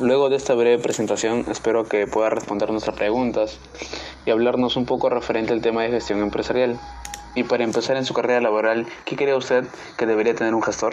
Luego de esta breve presentación, espero que pueda responder nuestras preguntas y hablarnos un poco referente al tema de gestión empresarial. Y para empezar en su carrera laboral, ¿qué cree usted que debería tener un gestor?